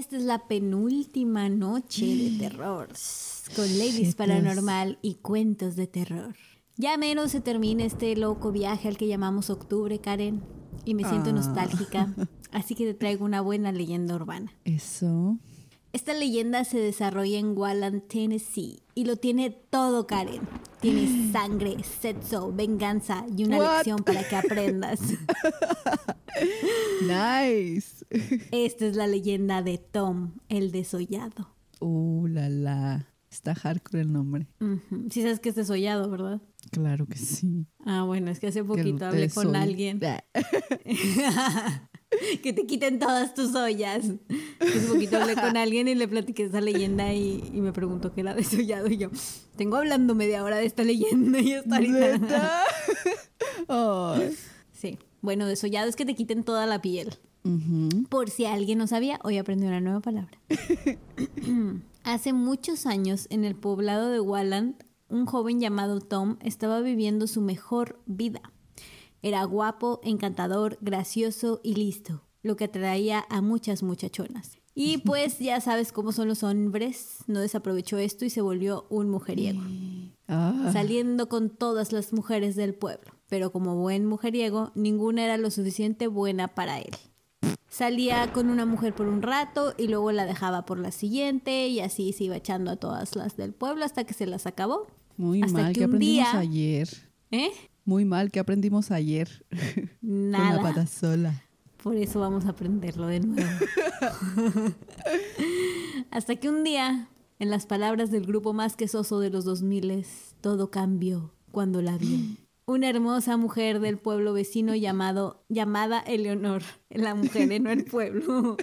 Esta es la penúltima noche de terror con Ladies Paranormal y cuentos de terror. Ya menos se termina este loco viaje al que llamamos octubre, Karen, y me siento Ah. nostálgica, así que te traigo una buena leyenda urbana. Eso. Esta leyenda se desarrolla en Walland, Tennessee, y lo tiene todo, Karen. Tiene sangre, sexo, venganza y una lección para que aprendas. Nice. Esta es la leyenda de Tom, el desollado. Uh, la la. Está hardcore el nombre. Ujú. Sí sabes que es desollado, ¿verdad? Claro que sí. Ah, bueno, es que hace poquito hablé con alguien. Ah, que te quiten todas tus ollas. Hace poquito hablé con alguien y le platiqué esa leyenda y, y me preguntó qué era desollado. Y yo, tengo hablando media hora de esta leyenda y hasta ahorita. Sí. Bueno, desollado es que te quiten toda la piel. Por si alguien no sabía, hoy aprendí una nueva palabra. Hace muchos años, en el poblado de Walland, un joven llamado Tom estaba viviendo su mejor vida. Era guapo, encantador, gracioso y listo, lo que atraía a muchas muchachonas. Y pues ya sabes cómo son los hombres, no desaprovechó esto y se volvió un mujeriego Ah. saliendo con todas las mujeres del pueblo. Pero como buen mujeriego, ninguna era lo suficiente buena para él. Salía con una mujer por un rato y luego la dejaba por la siguiente y así se iba echando a todas las del pueblo hasta que se las acabó. Muy Hasta mal que que aprendimos día- ayer. ¿Eh? Muy mal que aprendimos ayer. Con la Nada. pata sola. Por eso vamos a aprenderlo de nuevo. Hasta que un día, en las palabras del grupo más quesoso de los 2000, todo cambió cuando la vio. Una hermosa mujer del pueblo vecino llamado, llamada Eleonor, la mujer, eh, no el pueblo.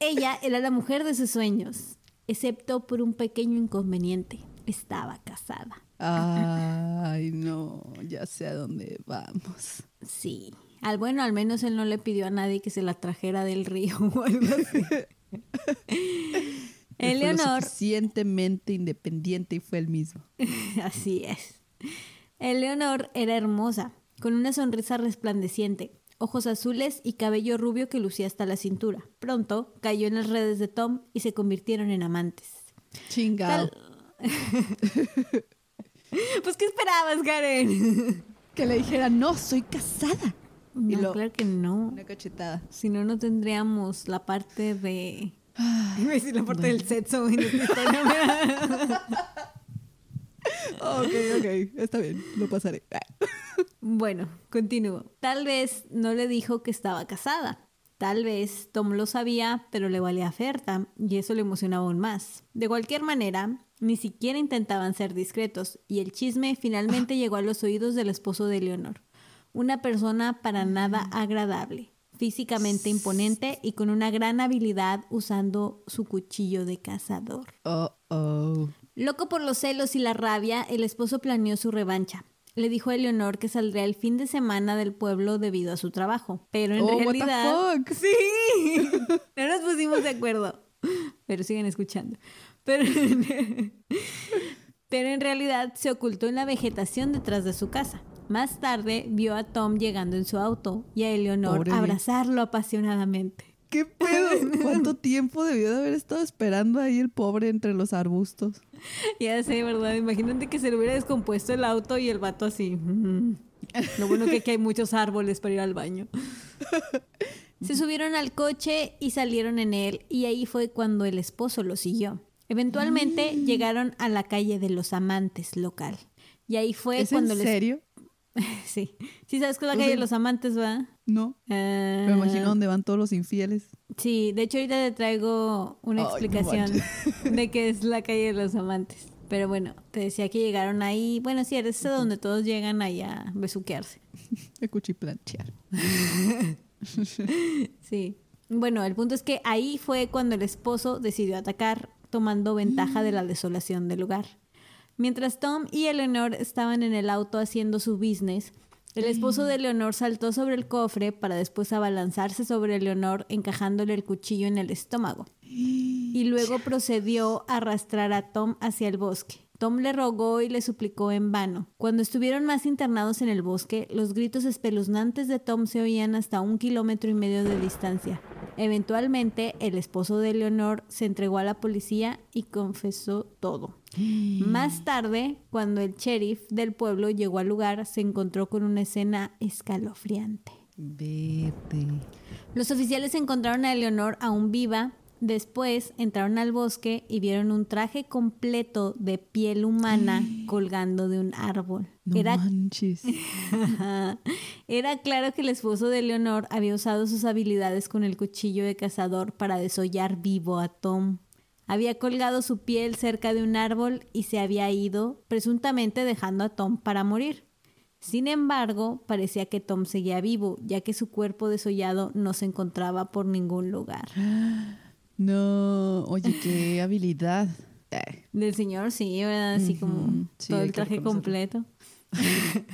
Ella era la mujer de sus sueños, excepto por un pequeño inconveniente. Estaba casada. Ay, no. Ya sé a dónde vamos. Sí. Al bueno, al menos él no le pidió a nadie que se la trajera del río o algo así. Él fue lo Eleonor, suficientemente independiente y fue el mismo. así es. Eleonor era hermosa, con una sonrisa resplandeciente, ojos azules y cabello rubio que lucía hasta la cintura. Pronto cayó en las redes de Tom y se convirtieron en amantes. Chingado. Pues, ¿qué esperabas, Karen? Que le dijera, no, soy casada. Y lo- claro que no. Una cachetada. Si no, no tendríamos la parte de... Iba a decir la parte del sexo en esta historia. Ok, ok. Está bien, lo pasaré. Bueno, continúo. Tal vez no le dijo que estaba casada. Tal vez Tom lo sabía, pero le valía oferta y eso le emocionaba aún más. De cualquier manera, ni siquiera intentaban ser discretos y el chisme finalmente llegó a los oídos del esposo de Leonor. Una persona para nada agradable, físicamente imponente y con una gran habilidad usando su cuchillo de cazador. Oh, oh. Loco por los celos y la rabia, el esposo planeó su revancha. Le dijo a Eleonor que saldría el fin de semana del pueblo debido a su trabajo. Pero en Oh, what the realidad. fuck? ¡Sí! No nos pusimos de acuerdo. Pero siguen escuchando. Pero, pero en realidad se ocultó en la vegetación detrás de su casa. Más tarde vio a Tom llegando en su auto y a Eleonor Pobre. abrazarlo apasionadamente. ¿Qué pedo? ¿Cuánto tiempo debió de haber estado esperando ahí el pobre entre los arbustos? Ya sé, ¿verdad? Imagínate que se le hubiera descompuesto el auto y el vato así. "Mm". Lo bueno que aquí hay muchos árboles para ir al baño. Se subieron al coche y salieron en él y ahí fue cuando el esposo lo siguió. Eventualmente llegaron a la calle de los amantes local. Y ahí fue ¿Es cuando en les... serio? Sí. Sí, sabes que es la calle de los amantes, ¿va? No. Ah, Me imagino dónde van todos los infieles. Sí, de hecho ahorita te traigo una Ay, no explicación de qué es la calle de los amantes. Pero bueno, te decía que llegaron ahí, bueno, sí, es donde todos llegan ahí a besuquearse. A cuchiplanchear. Sí. Bueno, el punto es que ahí fue cuando el esposo decidió atacar, tomando ventaja de la desolación del lugar. Mientras Tom y Eleanor estaban en el auto haciendo su business, el esposo de Eleanor saltó sobre el cofre para después abalanzarse sobre Eleanor encajándole el cuchillo en el estómago. Y luego procedió a arrastrar a Tom hacia el bosque. Tom le rogó y le suplicó en vano. Cuando estuvieron más internados en el bosque, los gritos espeluznantes de Tom se oían hasta un kilómetro y medio de distancia. Eventualmente, el esposo de Leonor se entregó a la policía y confesó todo. Más tarde, cuando el sheriff del pueblo llegó al lugar, se encontró con una escena escalofriante. Vete. Los oficiales encontraron a Leonor aún viva. Después entraron al bosque y vieron un traje completo de piel humana colgando de un árbol. No Era manches. Era claro que el esposo de Leonor había usado sus habilidades con el cuchillo de cazador para desollar vivo a Tom. Había colgado su piel cerca de un árbol y se había ido, presuntamente dejando a Tom para morir. Sin embargo, parecía que Tom seguía vivo, ya que su cuerpo desollado no se encontraba por ningún lugar. No, oye, qué habilidad. Ay, Del señor, sí, ¿verdad? Así como sí, todo el traje completo.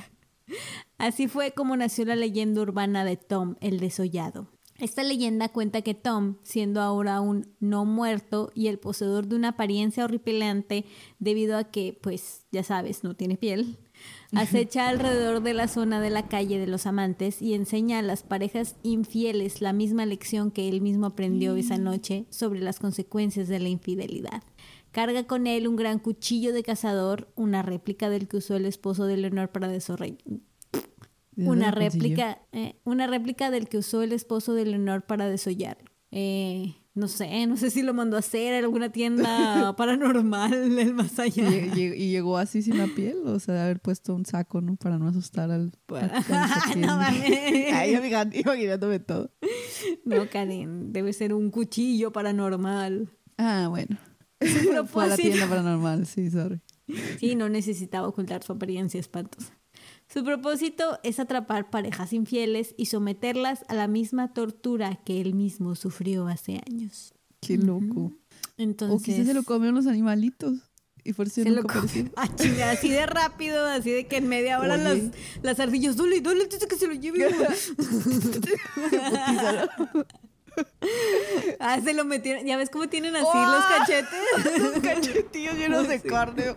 Así fue como nació la leyenda urbana de Tom el desollado. Esta leyenda cuenta que Tom, siendo ahora un no muerto y el poseedor de una apariencia horripilante debido a que, pues, ya sabes, no tiene piel, acecha alrededor de la zona de la calle de los amantes y enseña a las parejas infieles la misma lección que él mismo aprendió esa noche sobre las consecuencias de la infidelidad. Carga con él un gran cuchillo de cazador, una réplica del que usó el esposo de Leonor para desorre- ¿de dónde una réplica, eh, una réplica del que usó el esposo de Leonor para desollar. Eh, no sé, no sé si lo mandó a hacer en alguna tienda paranormal el más allá. Y, lle- y llegó así sin la piel, o sea, de haber puesto un saco, ¿no? Para no asustar al. Para- tiene. no mames. Ay, amiga, imaginándome todo. No, Karen, debe ser un cuchillo paranormal. Ah, bueno. Fue a la tienda paranormal, sí, sorry. Sí, no necesitaba ocultar su apariencia espantosa. Su propósito es atrapar parejas infieles y someterlas a la misma tortura que él mismo sufrió hace años. Qué loco. Entonces, O quizás se lo comieron los animalitos. Y por eso se lo nunca apareció. Ah, chinga, así de rápido, así de que en media hora las, las ardillas, dale, antes de que se lo lleve. ah, se lo metieron. Ya ves cómo tienen así los cachetes. Los cachetillos llenos de carne.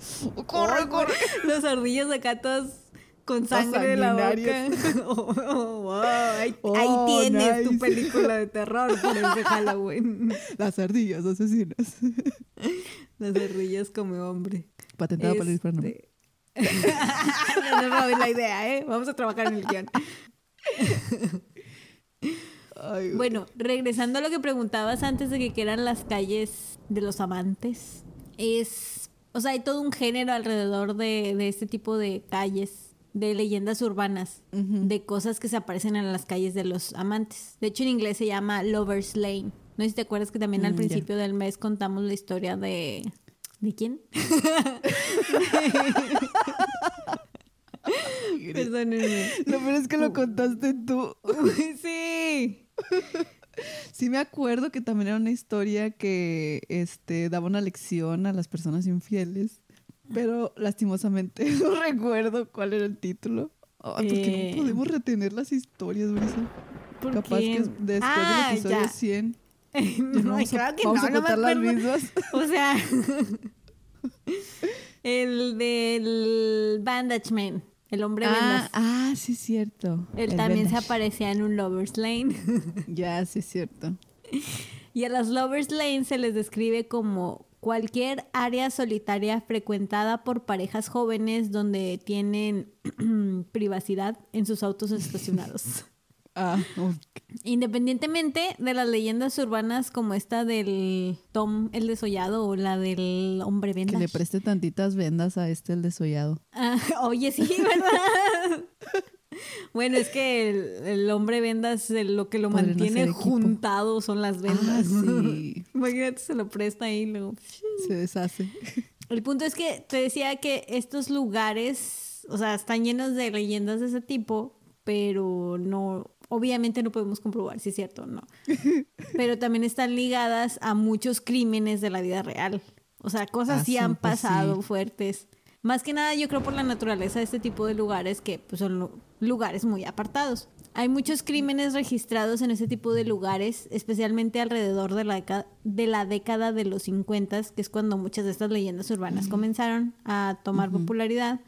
Corre, corre. Las ardillas acá todas con sangre de la boca. Oh, oh, wow. Ahí, Oh, ahí tienes tu película de terror por ese Halloween. Las ardillas asesinas. Las ardillas come hombre. Patentada para el hispano. Este- no la idea, ¿eh? Vamos a trabajar en el guion. Ay. Bueno, regresando a lo que preguntabas antes de que qué eran las calles de los amantes, es, o sea, hay todo un género alrededor de, de este tipo de calles, de leyendas urbanas, de cosas que se aparecen en las calles de los amantes. De hecho, en inglés se llama Lover's Lane. No sé si te acuerdas que también al Mm, principio del mes contamos la historia de... ¿De quién? Perdónenme. Lo peor es que lo contaste tú. sí. Sí me acuerdo que también era una historia que este, daba una lección a las personas infieles, pero lastimosamente no recuerdo cuál era el título. Ay, ¿Por qué Eh. no podemos retener las historias, Brisa? ¿Por Capaz qué? que es- después Ah, del episodio ya. 100 ya no, no vamos, claro a, que vamos no, a no contar las acuerdo. mismas. O sea, el del Bandage Man, el hombre Ah, vendas. ah, sí es cierto. Él El también se aparecía en un Lover's Lane. Ya, sí es cierto. y a las Lover's Lane se les describe como cualquier área solitaria frecuentada por parejas jóvenes donde tienen privacidad en sus autos estacionados. Ah. Independientemente de las leyendas urbanas como esta del Tom el desollado o la del hombre que vendas. le preste tantitas vendas a este el desollado. Ah, oye, sí, ¿verdad? bueno, es que el, el hombre vendas lo que lo Podrían mantiene juntado son las vendas. Ah, sí. Imagínate, se lo presta ahí y luego... Se deshace. El punto es que te decía que estos lugares, o sea, están llenos de leyendas de ese tipo, pero no, obviamente no podemos comprobar si es cierto o no. Pero también están ligadas a muchos crímenes de la vida real. O sea, cosas Ah, sí han pasado sí. fuertes. Más que nada, yo creo por la naturaleza de este tipo de lugares que pues, son lu- lugares muy apartados. Hay muchos crímenes registrados en ese tipo de lugares, especialmente alrededor de la, deca- de la década de los 50, que es cuando muchas de estas leyendas urbanas comenzaron a tomar popularidad.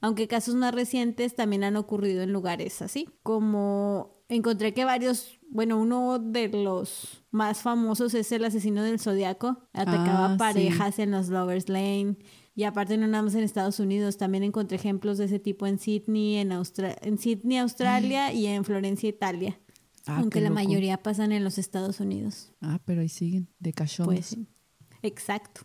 Aunque casos más recientes también han ocurrido en lugares así, como encontré que varios, bueno, uno de los más famosos es el asesino del zodiaco. Atacaba Ah, parejas en los Lovers Lane. Y aparte no nada más en Estados Unidos, también encontré ejemplos de ese tipo en Sydney, en, Austra- en Sydney, Australia y en Florencia, Italia. Ah, Aunque la mayoría pasan en los Estados Unidos. Ah, pero ahí siguen, de cachondos. Pues. Exacto.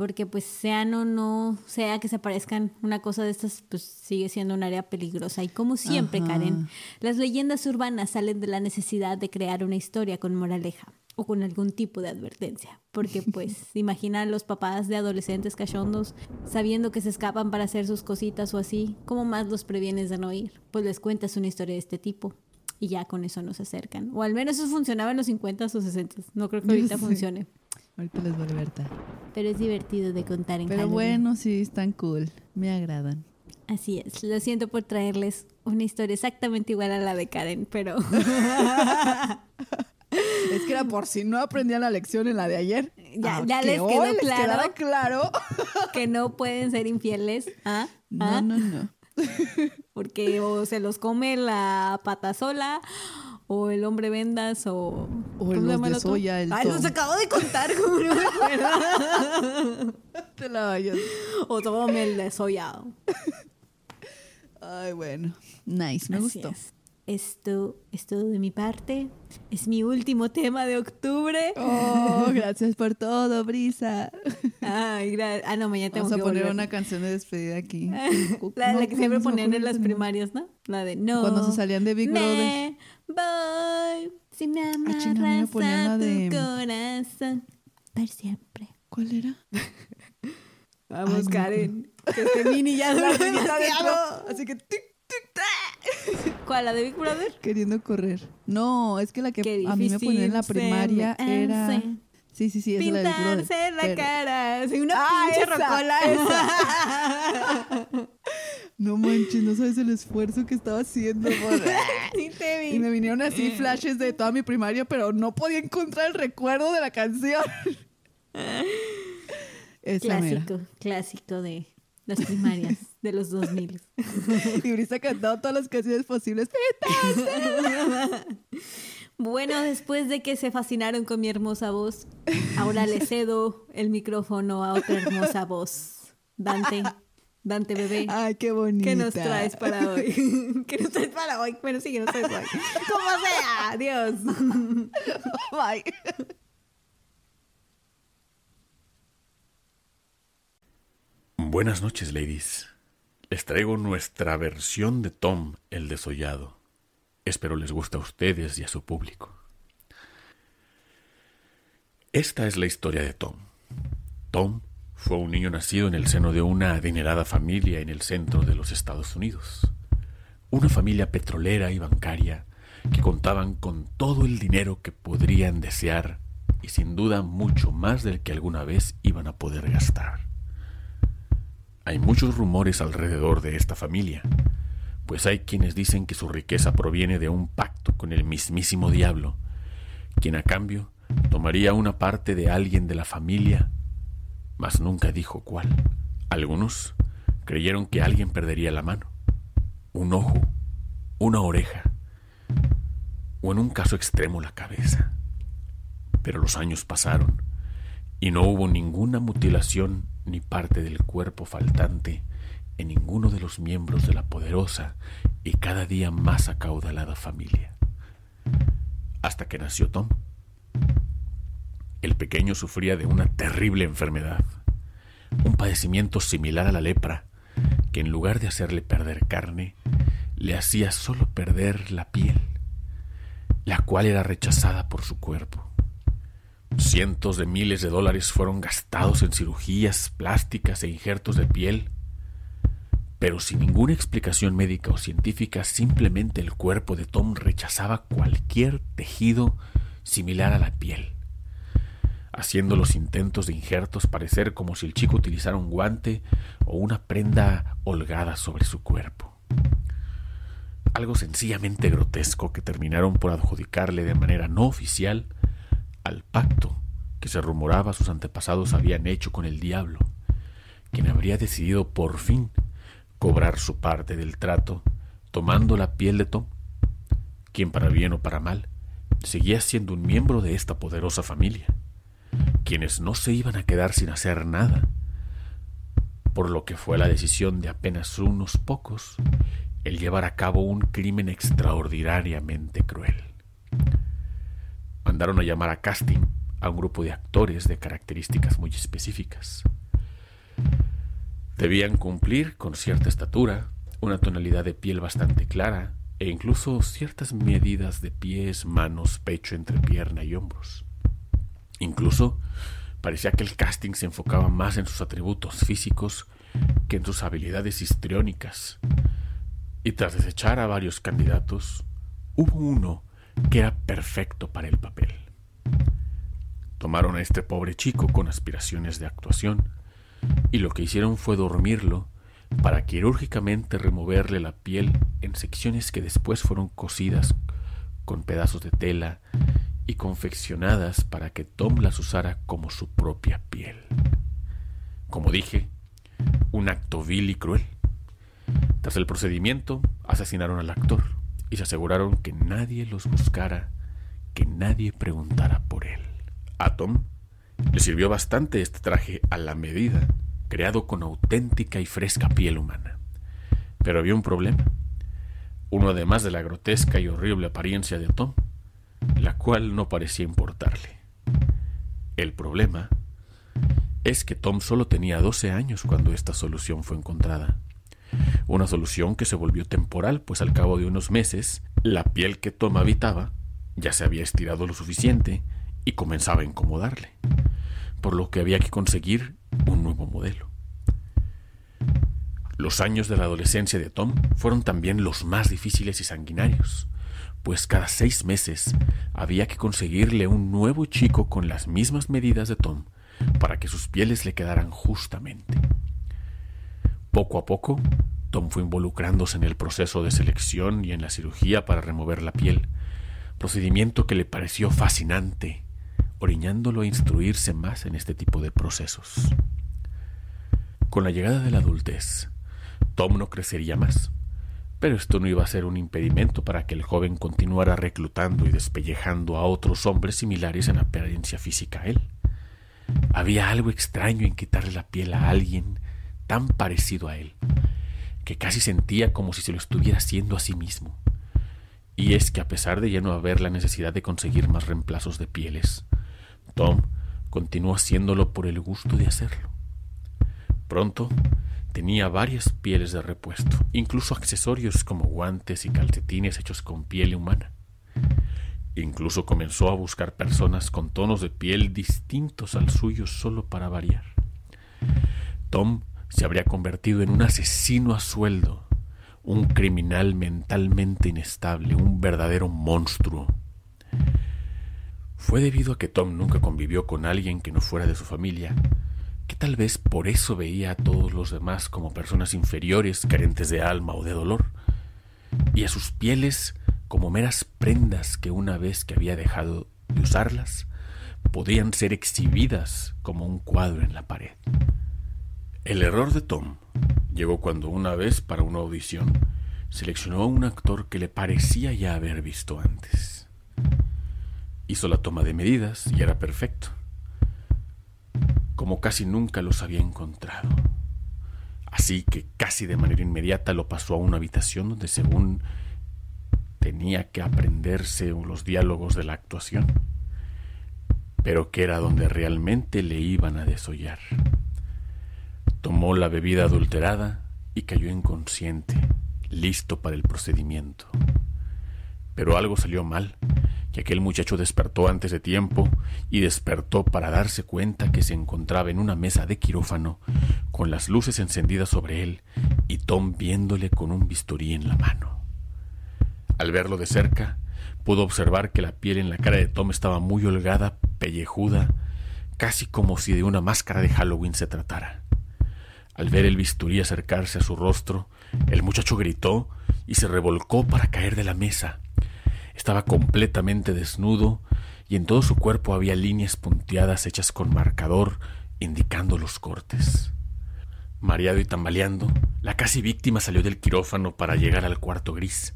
Porque pues sean o no, sea que se aparezcan una cosa de estas, pues sigue siendo un área peligrosa. Y como siempre, Ajá. Karen, las leyendas urbanas salen de la necesidad de crear una historia con moraleja o con algún tipo de advertencia. Porque pues imagina a los papás de adolescentes cachondos sabiendo que se escapan para hacer sus cositas o así, ¿cómo más los previenes de no ir? Pues les cuentas una historia de este tipo. Y ya con eso no se acercan. O al menos eso funcionaba en los 50 o 60. No creo que ahorita funcione. Ahorita les vale verta. Pero es divertido de contar en Pero Halloween. bueno, sí, están cool. Me agradan. Así es. Lo siento por traerles una historia exactamente igual a la de Karen, pero Es que era por si no aprendían la lección en la de ayer. Ya- Ah, ya les hoy quedó les claro. quedara claro. que no pueden ser infieles. ¿Ah? ¿Ah? No, no, no. Porque o se los come la pata sola, o el hombre vendas, o. ¿cómo se los de soya, el Ay, los acabo de contar, como no me acuerdo. Te la vayas. o tome el desollado. Ay, bueno. Nice, me Así gustó. es. Esto es todo de mi parte. Es mi último tema de octubre. Oh, gracias por todo, Brisa. Ay, gra- ah, no, mañana tengo Vamos a que poner volver. una canción de despedida aquí. La, la No, que siempre ponían en las primarias, ¿no? La de no. Cuando se salían de Big Brother. Voy si me Ah, amarras ponían la a tu de- corazón para siempre. ¿Cuál era? Vamos, Ay, no. Karen. Que este mini ya había dentro. Así que tic, tic, tac, ¿Cuál? ¿La de Big Brother? queriendo correr. No, es que la que a mí me ponían en la primaria era. Sí, sí, sí, esa es la de Big Brother. Pintarse la Pero- cara. Soy una Ah, pinche esa, rocola. No manches, no sabes el esfuerzo que estaba haciendo. por- sí te vi. Y me vinieron así flashes de toda mi primaria, pero no podía encontrar el recuerdo de la canción. Esa mera. Clásico, clásico de las primarias de los 2000. Y Brisa ha cantado todas las canciones posibles. Bueno, después de que se fascinaron con mi hermosa voz, ahora le cedo el micrófono a otra hermosa voz. Dante, Dante bebé, Ay, qué bonita. ¿qué nos traes para hoy? ¿Qué nos traes para hoy? Bueno, sí, ¿qué nos traes para hoy? Como sea, adiós. Bye. Buenas noches, ladies. Les traigo nuestra versión de Tom el desollado. Espero les guste a ustedes y a su público. Esta es la historia de Tom. Tom fue un niño nacido en el seno de una adinerada familia en el centro de los Estados Unidos. Una familia petrolera y bancaria que contaban con todo el dinero que podrían desear y sin duda mucho más del que alguna vez iban a poder gastar. Hay muchos rumores alrededor de esta familia, pues hay quienes dicen que su riqueza proviene de un pacto con el mismísimo diablo, quien a cambio tomaría una parte de alguien de la familia, mas nunca dijo cuál. Algunos creyeron que alguien perdería la mano, un ojo, una oreja, o en un caso extremo la cabeza. Pero los años pasaron y no hubo ninguna mutilación ni parte del cuerpo faltante en ninguno de los miembros de la poderosa y cada día más acaudalada familia. Hasta que nació Tom. El pequeño sufría de una terrible enfermedad, un padecimiento similar a la lepra, que en lugar de hacerle perder carne, le hacía solo perder la piel, la cual era rechazada por su cuerpo. Cientos de miles de dólares fueron gastados en cirugías plásticas e injertos de piel, pero sin ninguna explicación médica o científica, simplemente el cuerpo de Tom rechazaba cualquier tejido similar a la piel, haciendo los intentos de injertos parecer como si el chico utilizara un guante o una prenda holgada sobre su cuerpo. Algo sencillamente grotesco que terminaron por adjudicarle de manera no oficial al pacto que se rumoraba sus antepasados habían hecho con el diablo, quien habría decidido por fin cobrar su parte del trato tomando la piel de Tom, quien para bien o para mal seguía siendo un miembro de esta poderosa familia, quienes no se iban a quedar sin hacer nada, por lo que fue la decisión de apenas unos pocos el llevar a cabo un crimen extraordinariamente cruel. Mandaron a llamar a casting a un grupo de actores de características muy específicas. Debían cumplir con cierta estatura, una tonalidad de piel bastante clara e incluso ciertas medidas de pies, manos, pecho, entrepierna y hombros. Incluso parecía que el casting se enfocaba más en sus atributos físicos que en sus habilidades histriónicas. Y tras desechar a varios candidatos, hubo uno que era perfecto para el papel. Tomaron a este pobre chico con aspiraciones de actuación y lo que hicieron fue dormirlo para quirúrgicamente removerle la piel en secciones que después fueron cosidas con pedazos de tela y confeccionadas para que Tom las usara como su propia piel. Como dije, un acto vil y cruel. Tras el procedimiento, asesinaron al actor y se aseguraron que nadie los buscara, que nadie preguntara por él. A Tom le sirvió bastante este traje a la medida creado con auténtica y fresca piel humana. Pero había un problema. Uno además de la grotesca y horrible apariencia de Tom, la cual no parecía importarle. El problema es que Tom solo tenía 12 años cuando esta solución fue encontrada. Una solución que se volvió temporal, pues al cabo de unos meses, la piel que Tom habitaba ya se había estirado lo suficiente y comenzaba a incomodarle, por lo que había que conseguir un nuevo modelo. Los años de la adolescencia de Tom fueron también los más difíciles y sanguinarios, pues cada seis meses había que conseguirle un nuevo chico con las mismas medidas de Tom para que sus pieles le quedaran justamente. Poco a poco, Tom fue involucrándose en el proceso de selección y en la cirugía para remover la piel, procedimiento que le pareció fascinante oriñándolo a instruirse más en este tipo de procesos. Con la llegada de la adultez, Tom no crecería más, pero esto no iba a ser un impedimento para que el joven continuara reclutando y despellejando a otros hombres similares en apariencia física a él. Había algo extraño en quitarle la piel a alguien tan parecido a él, que casi sentía como si se lo estuviera haciendo a sí mismo. Y es que a pesar de ya no haber la necesidad de conseguir más reemplazos de pieles, Tom continuó haciéndolo por el gusto de hacerlo. Pronto tenía varias pieles de repuesto, incluso accesorios como guantes y calcetines hechos con piel humana. Incluso comenzó a buscar personas con tonos de piel distintos al suyo solo para variar. Tom se habría convertido en un asesino a sueldo, un criminal mentalmente inestable, un verdadero monstruo. Fue debido a que Tom nunca convivió con alguien que no fuera de su familia, que tal vez por eso veía a todos los demás como personas inferiores, carentes de alma o de dolor, y a sus pieles como meras prendas que una vez que había dejado de usarlas, podían ser exhibidas como un cuadro en la pared. El error de Tom llegó cuando una vez para una audición seleccionó a un actor que le parecía ya haber visto antes. Hizo la toma de medidas y era perfecto, como casi nunca los había encontrado. Así que casi de manera inmediata lo pasó a una habitación donde según tenía que aprenderse los diálogos de la actuación, pero que era donde realmente le iban a desollar. Tomó la bebida adulterada y cayó inconsciente, listo para el procedimiento. Pero algo salió mal que aquel muchacho despertó antes de tiempo y despertó para darse cuenta que se encontraba en una mesa de quirófano con las luces encendidas sobre él y Tom viéndole con un bisturí en la mano. Al verlo de cerca, pudo observar que la piel en la cara de Tom estaba muy holgada, pellejuda, casi como si de una máscara de Halloween se tratara. Al ver el bisturí acercarse a su rostro, el muchacho gritó y se revolcó para caer de la mesa estaba completamente desnudo y en todo su cuerpo había líneas punteadas hechas con marcador indicando los cortes. Mareado y tambaleando, la casi víctima salió del quirófano para llegar al cuarto gris,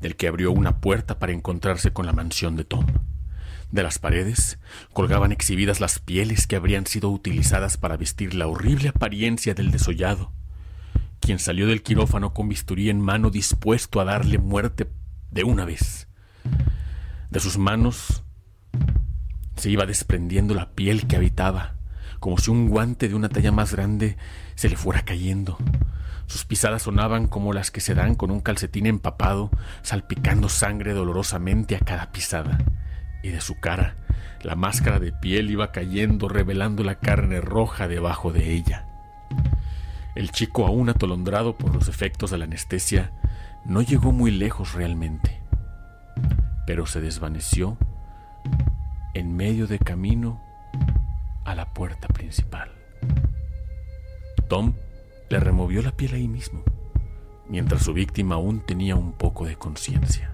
del que abrió una puerta para encontrarse con la mansión de Tom. De las paredes colgaban exhibidas las pieles que habrían sido utilizadas para vestir la horrible apariencia del desollado, quien salió del quirófano con bisturí en mano dispuesto a darle muerte de una vez. De sus manos se iba desprendiendo la piel que habitaba, como si un guante de una talla más grande se le fuera cayendo. Sus pisadas sonaban como las que se dan con un calcetín empapado, salpicando sangre dolorosamente a cada pisada. Y de su cara, la máscara de piel iba cayendo, revelando la carne roja debajo de ella. El chico, aún atolondrado por los efectos de la anestesia, no llegó muy lejos realmente, pero se desvaneció en medio de camino a la puerta principal. Tom le removió la piel ahí mismo, mientras su víctima aún tenía un poco de conciencia.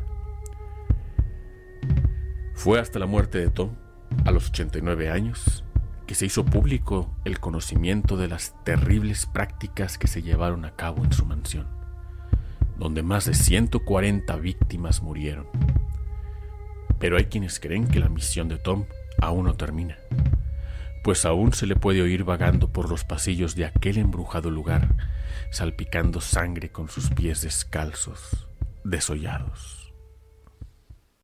Fue hasta la muerte de Tom, a los 89 años, que se hizo público el conocimiento de las terribles prácticas que se llevaron a cabo en su mansión, donde más de 140 víctimas murieron. Pero hay quienes creen que la misión de Tom aún no termina pues aún se le puede oír vagando por los pasillos de aquel embrujado lugar, salpicando sangre con sus pies descalzos, desollados.